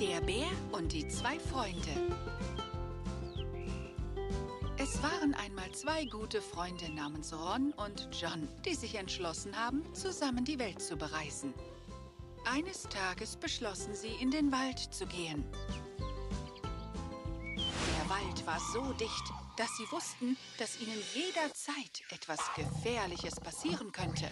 Der Bär und die zwei Freunde. Es waren einmal zwei gute Freunde namens Ron und John, die sich entschlossen haben, zusammen die Welt zu bereisen. Eines Tages beschlossen sie, in den Wald zu gehen. Der Wald war so dicht, dass sie wussten, dass ihnen jederzeit etwas Gefährliches passieren könnte.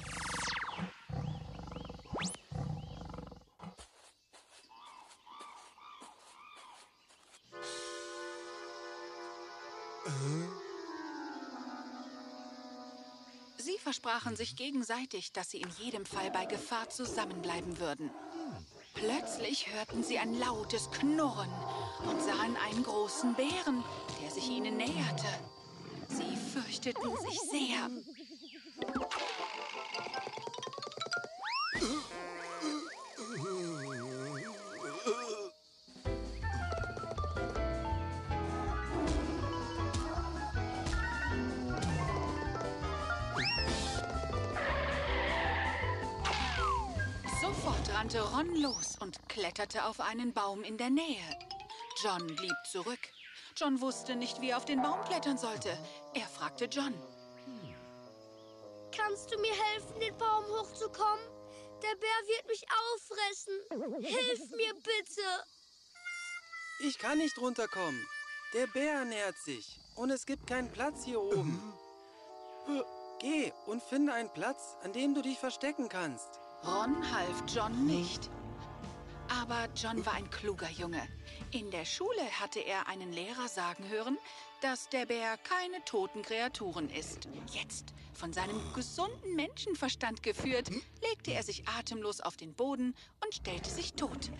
Sie versprachen sich gegenseitig, dass sie in jedem Fall bei Gefahr zusammenbleiben würden. Plötzlich hörten sie ein lautes Knurren und sahen einen großen Bären, der sich ihnen näherte. Sie fürchteten sich sehr. Rannte Ron los und kletterte auf einen Baum in der Nähe. John blieb zurück. John wusste nicht, wie er auf den Baum klettern sollte. Er fragte John. Kannst du mir helfen, den Baum hochzukommen? Der Bär wird mich auffressen. Hilf mir bitte. Ich kann nicht runterkommen. Der Bär nähert sich und es gibt keinen Platz hier oben. Geh und finde einen Platz, an dem du dich verstecken kannst. Ron half John nicht. Aber John war ein kluger Junge. In der Schule hatte er einen Lehrer sagen hören, dass der Bär keine toten Kreaturen ist. Jetzt, von seinem gesunden Menschenverstand geführt, legte er sich atemlos auf den Boden und stellte sich tot.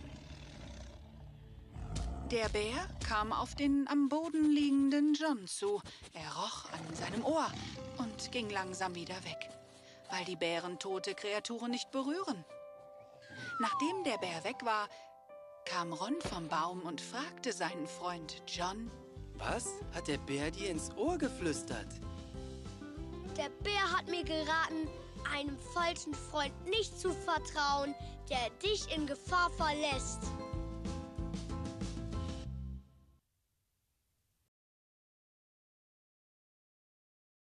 Der Bär kam auf den am Boden liegenden John zu. Er roch an seinem Ohr und ging langsam wieder weg, weil die Bären tote Kreaturen nicht berühren. Nachdem der Bär weg war, kam Ron vom Baum und fragte seinen Freund John, Was hat der Bär dir ins Ohr geflüstert? Der Bär hat mir geraten, einem falschen Freund nicht zu vertrauen, der dich in Gefahr verlässt.